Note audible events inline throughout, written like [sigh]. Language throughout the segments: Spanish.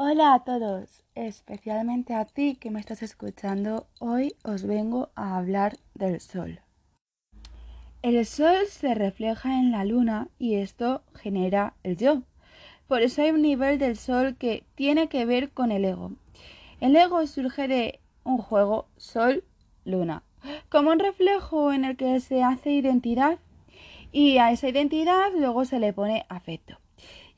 Hola a todos, especialmente a ti que me estás escuchando. Hoy os vengo a hablar del sol. El sol se refleja en la luna y esto genera el yo. Por eso hay un nivel del sol que tiene que ver con el ego. El ego surge de un juego sol-luna, como un reflejo en el que se hace identidad y a esa identidad luego se le pone afecto.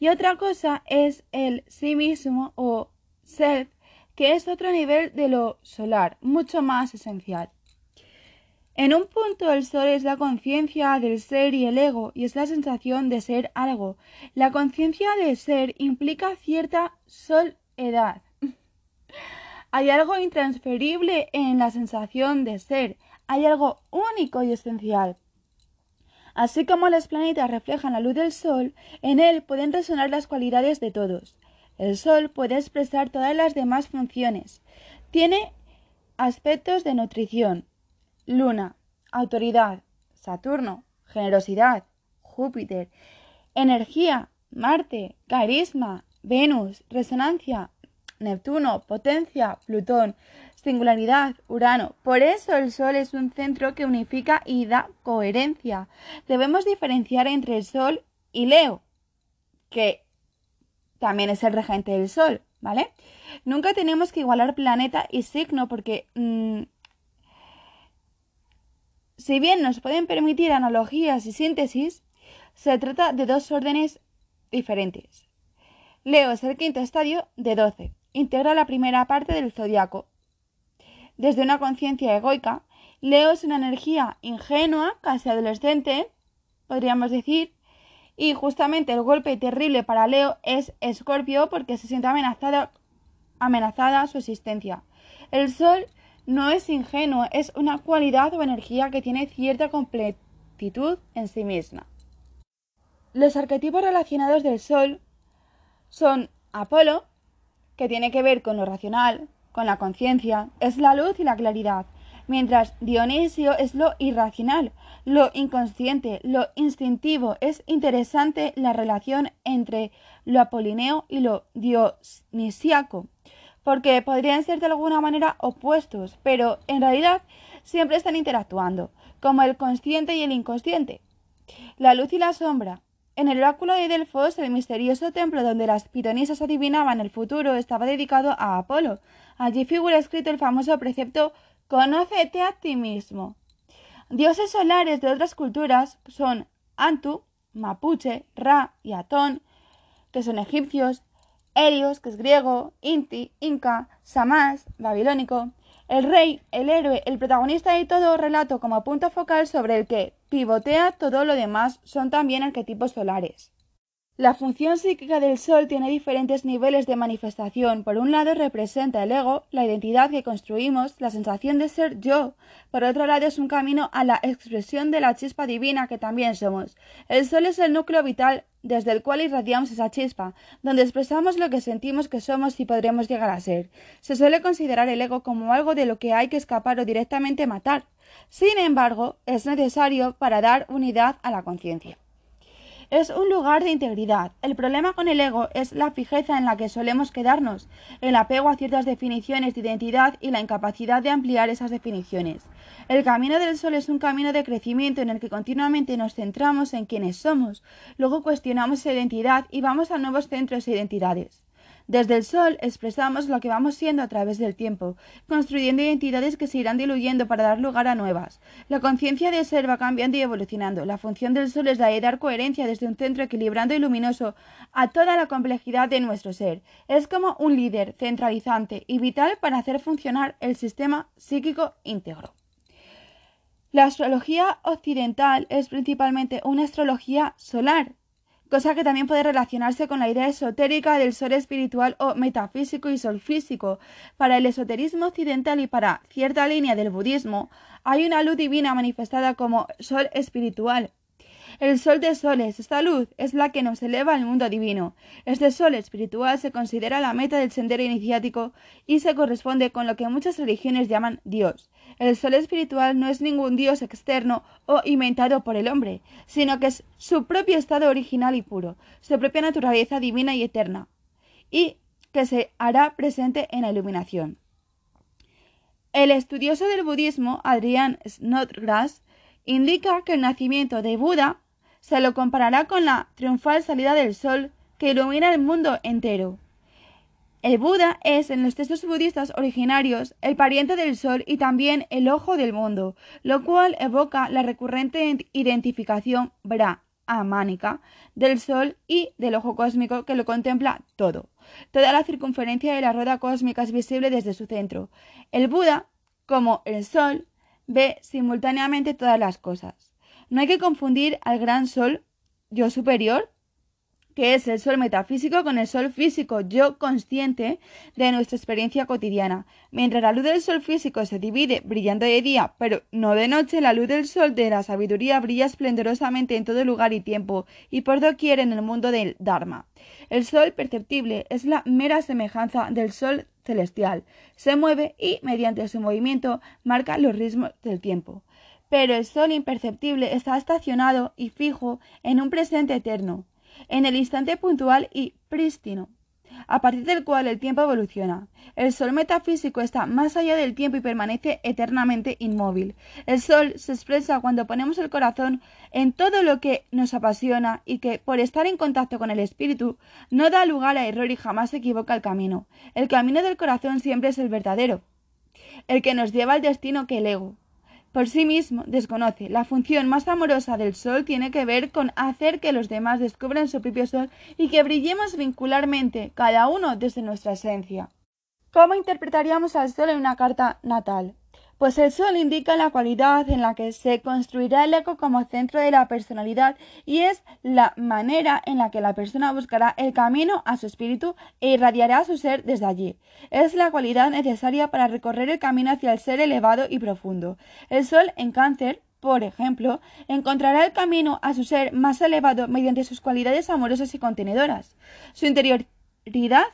Y otra cosa es el sí mismo o self, que es otro nivel de lo solar, mucho más esencial. En un punto el sol es la conciencia del ser y el ego, y es la sensación de ser algo. La conciencia de ser implica cierta soledad. [laughs] Hay algo intransferible en la sensación de ser, hay algo único y esencial. Así como los planetas reflejan la luz del Sol, en él pueden resonar las cualidades de todos. El Sol puede expresar todas las demás funciones. Tiene aspectos de nutrición, Luna, autoridad, Saturno, generosidad, Júpiter, energía, Marte, carisma, Venus, resonancia, Neptuno, potencia, Plutón, singularidad, Urano. Por eso el Sol es un centro que unifica y da coherencia. Debemos diferenciar entre el Sol y Leo, que también es el regente del Sol, ¿vale? Nunca tenemos que igualar planeta y signo porque mm, si bien nos pueden permitir analogías y síntesis, se trata de dos órdenes diferentes. Leo es el quinto estadio de 12 integra la primera parte del zodiaco. Desde una conciencia egoica, Leo es una energía ingenua, casi adolescente, podríamos decir, y justamente el golpe terrible para Leo es Escorpio porque se siente amenazada, amenazada su existencia. El Sol no es ingenuo, es una cualidad o energía que tiene cierta completitud en sí misma. Los arquetipos relacionados del Sol son Apolo, que tiene que ver con lo racional, con la conciencia, es la luz y la claridad, mientras Dionisio es lo irracional, lo inconsciente, lo instintivo. Es interesante la relación entre lo apolineo y lo dionisiaco, porque podrían ser de alguna manera opuestos, pero en realidad siempre están interactuando, como el consciente y el inconsciente. La luz y la sombra, en el oráculo de Delfos, el misterioso templo donde las pitonisas adivinaban el futuro estaba dedicado a Apolo. Allí figura escrito el famoso precepto Conócete a ti mismo. Dioses solares de otras culturas son Antu, Mapuche, Ra y Atón, que son egipcios, Helios, que es griego, Inti, Inca, Samás, babilónico, el rey, el héroe, el protagonista y todo relato como punto focal sobre el que pivotea todo lo demás son también arquetipos solares. La función psíquica del Sol tiene diferentes niveles de manifestación. Por un lado representa el ego, la identidad que construimos, la sensación de ser yo. Por otro lado es un camino a la expresión de la chispa divina que también somos. El Sol es el núcleo vital desde el cual irradiamos esa chispa, donde expresamos lo que sentimos que somos y podremos llegar a ser. Se suele considerar el ego como algo de lo que hay que escapar o directamente matar. Sin embargo, es necesario para dar unidad a la conciencia. Es un lugar de integridad. El problema con el ego es la fijeza en la que solemos quedarnos, el apego a ciertas definiciones de identidad y la incapacidad de ampliar esas definiciones. El camino del sol es un camino de crecimiento en el que continuamente nos centramos en quiénes somos, luego cuestionamos esa identidad y vamos a nuevos centros e identidades. Desde el sol expresamos lo que vamos siendo a través del tiempo, construyendo identidades que se irán diluyendo para dar lugar a nuevas. La conciencia de ser va cambiando y evolucionando. La función del sol es la de dar coherencia desde un centro equilibrando y luminoso a toda la complejidad de nuestro ser. Es como un líder centralizante y vital para hacer funcionar el sistema psíquico íntegro. La astrología occidental es principalmente una astrología solar, cosa que también puede relacionarse con la idea esotérica del sol espiritual o metafísico y sol físico. Para el esoterismo occidental y para cierta línea del budismo, hay una luz divina manifestada como sol espiritual, el sol de soles, esta luz, es la que nos eleva al mundo divino. Este sol espiritual se considera la meta del sendero iniciático y se corresponde con lo que muchas religiones llaman Dios. El sol espiritual no es ningún Dios externo o inventado por el hombre, sino que es su propio estado original y puro, su propia naturaleza divina y eterna. Y que se hará presente en la iluminación. El estudioso del budismo, Adrián Snodgrass, indica que el nacimiento de Buda se lo comparará con la triunfal salida del sol que ilumina el mundo entero. El Buda es, en los textos budistas originarios, el pariente del sol y también el ojo del mundo, lo cual evoca la recurrente identificación brahmánica del sol y del ojo cósmico que lo contempla todo. Toda la circunferencia de la rueda cósmica es visible desde su centro. El Buda, como el sol, ve simultáneamente todas las cosas. No hay que confundir al gran sol, yo superior, que es el sol metafísico con el sol físico, yo consciente de nuestra experiencia cotidiana. Mientras la luz del sol físico se divide brillando de día, pero no de noche, la luz del sol de la sabiduría brilla esplendorosamente en todo lugar y tiempo, y por doquier en el mundo del Dharma. El sol perceptible es la mera semejanza del sol celestial. Se mueve y, mediante su movimiento, marca los ritmos del tiempo. Pero el sol imperceptible está estacionado y fijo en un presente eterno en el instante puntual y prístino, a partir del cual el tiempo evoluciona. El sol metafísico está más allá del tiempo y permanece eternamente inmóvil. El sol se expresa cuando ponemos el corazón en todo lo que nos apasiona y que, por estar en contacto con el espíritu, no da lugar a error y jamás se equivoca el camino. El camino del corazón siempre es el verdadero, el que nos lleva al destino que el ego, por sí mismo desconoce. La función más amorosa del sol tiene que ver con hacer que los demás descubran su propio sol y que brillemos vincularmente, cada uno desde nuestra esencia. ¿Cómo interpretaríamos al sol en una carta natal? Pues el sol indica la cualidad en la que se construirá el eco como centro de la personalidad y es la manera en la que la persona buscará el camino a su espíritu e irradiará su ser desde allí. Es la cualidad necesaria para recorrer el camino hacia el ser elevado y profundo. El sol en cáncer por ejemplo, encontrará el camino a su ser más elevado mediante sus cualidades amorosas y contenedoras. Su interioridad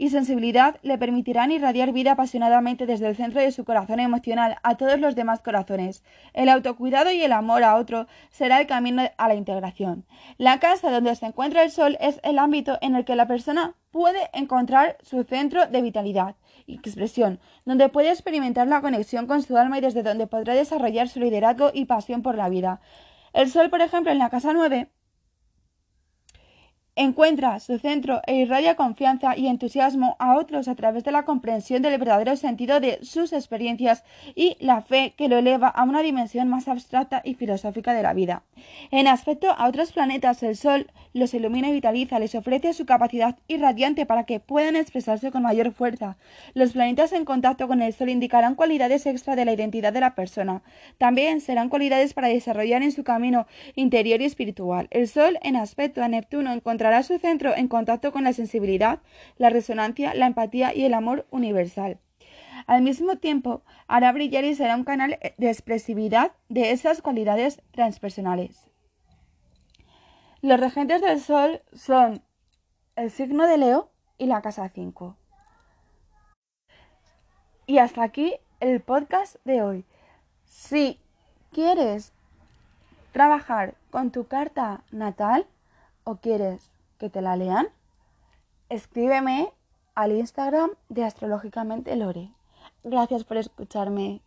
y sensibilidad le permitirán irradiar vida apasionadamente desde el centro de su corazón emocional a todos los demás corazones. El autocuidado y el amor a otro será el camino a la integración. La casa donde se encuentra el sol es el ámbito en el que la persona puede encontrar su centro de vitalidad y expresión, donde puede experimentar la conexión con su alma y desde donde podrá desarrollar su liderazgo y pasión por la vida. El sol, por ejemplo, en la casa 9 encuentra su centro e irradia confianza y entusiasmo a otros a través de la comprensión del verdadero sentido de sus experiencias y la fe que lo eleva a una dimensión más abstracta y filosófica de la vida. En aspecto a otros planetas, el Sol los ilumina y vitaliza, les ofrece su capacidad irradiante para que puedan expresarse con mayor fuerza. Los planetas en contacto con el Sol indicarán cualidades extra de la identidad de la persona. También serán cualidades para desarrollar en su camino interior y espiritual. El Sol en aspecto a Neptuno encontrará su centro en contacto con la sensibilidad, la resonancia, la empatía y el amor universal. Al mismo tiempo, hará brillar y será un canal de expresividad de esas cualidades transpersonales. Los regentes del Sol son el signo de Leo y la casa 5. Y hasta aquí el podcast de hoy. Si quieres trabajar con tu carta natal o quieres que te la lean, escríbeme al Instagram de Astrológicamente Lore. Gracias por escucharme.